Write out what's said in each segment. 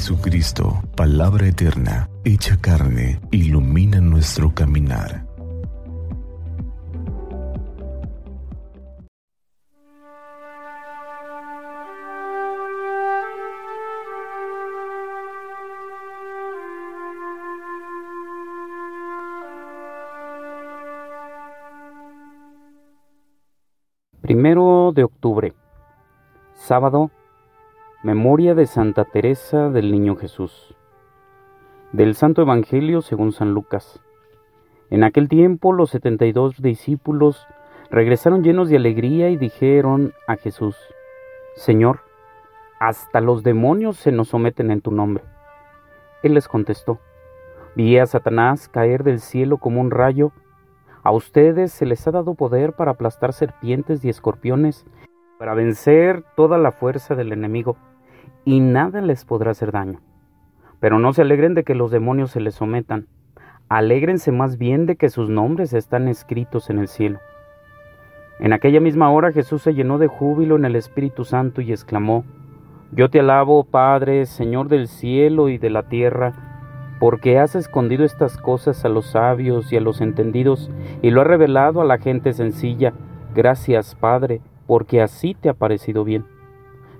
Jesucristo, palabra eterna, hecha carne, ilumina nuestro caminar. Primero de octubre, sábado, memoria de Santa Teresa del Niño Jesús. Del Santo Evangelio según San Lucas. En aquel tiempo los setenta y dos discípulos regresaron llenos de alegría y dijeron a Jesús, Señor, hasta los demonios se nos someten en tu nombre. Él les contestó, vi a Satanás caer del cielo como un rayo, a ustedes se les ha dado poder para aplastar serpientes y escorpiones, para vencer toda la fuerza del enemigo, y nada les podrá hacer daño. Pero no se alegren de que los demonios se les sometan, alégrense más bien de que sus nombres están escritos en el cielo. En aquella misma hora Jesús se llenó de júbilo en el Espíritu Santo y exclamó, Yo te alabo, Padre, Señor del cielo y de la tierra, porque has escondido estas cosas a los sabios y a los entendidos, y lo has revelado a la gente sencilla. Gracias, Padre, porque así te ha parecido bien.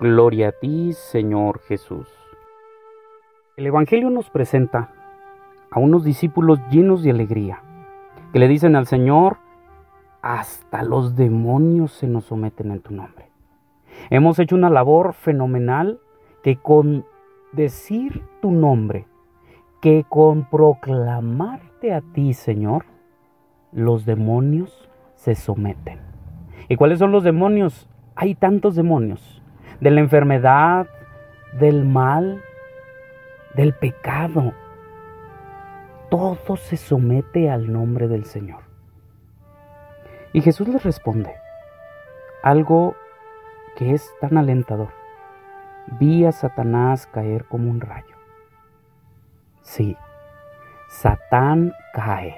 Gloria a ti, Señor Jesús. El Evangelio nos presenta a unos discípulos llenos de alegría, que le dicen al Señor, hasta los demonios se nos someten en tu nombre. Hemos hecho una labor fenomenal que con decir tu nombre que con proclamarte a ti, Señor, los demonios se someten. ¿Y cuáles son los demonios? Hay tantos demonios. De la enfermedad, del mal, del pecado. Todo se somete al nombre del Señor. Y Jesús les responde algo que es tan alentador vi a Satanás caer como un rayo. Sí, Satán cae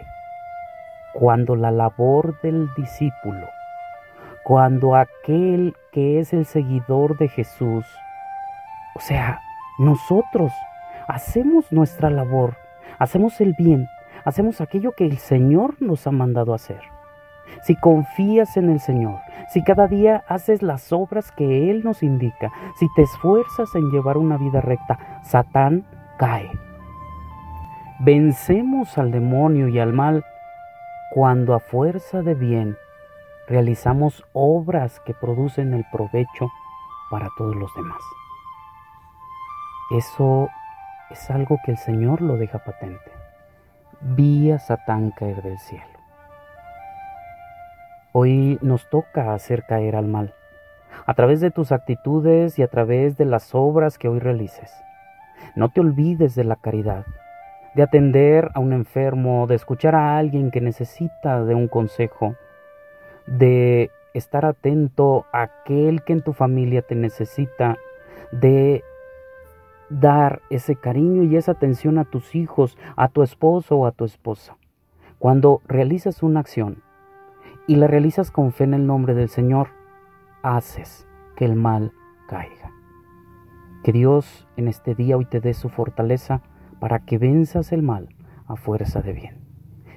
cuando la labor del discípulo, cuando aquel que es el seguidor de Jesús, o sea, nosotros hacemos nuestra labor, hacemos el bien, hacemos aquello que el Señor nos ha mandado hacer si confías en el Señor, si cada día haces las obras que Él nos indica, si te esfuerzas en llevar una vida recta, Satán cae. Vencemos al demonio y al mal cuando a fuerza de bien realizamos obras que producen el provecho para todos los demás. Eso es algo que el Señor lo deja patente. Vi a Satán caer del cielo. Hoy nos toca hacer caer al mal, a través de tus actitudes y a través de las obras que hoy realices. No te olvides de la caridad, de atender a un enfermo, de escuchar a alguien que necesita de un consejo, de estar atento a aquel que en tu familia te necesita, de dar ese cariño y esa atención a tus hijos, a tu esposo o a tu esposa. Cuando realizas una acción, y la realizas con fe en el nombre del Señor, haces que el mal caiga. Que Dios en este día hoy te dé su fortaleza para que venzas el mal a fuerza de bien.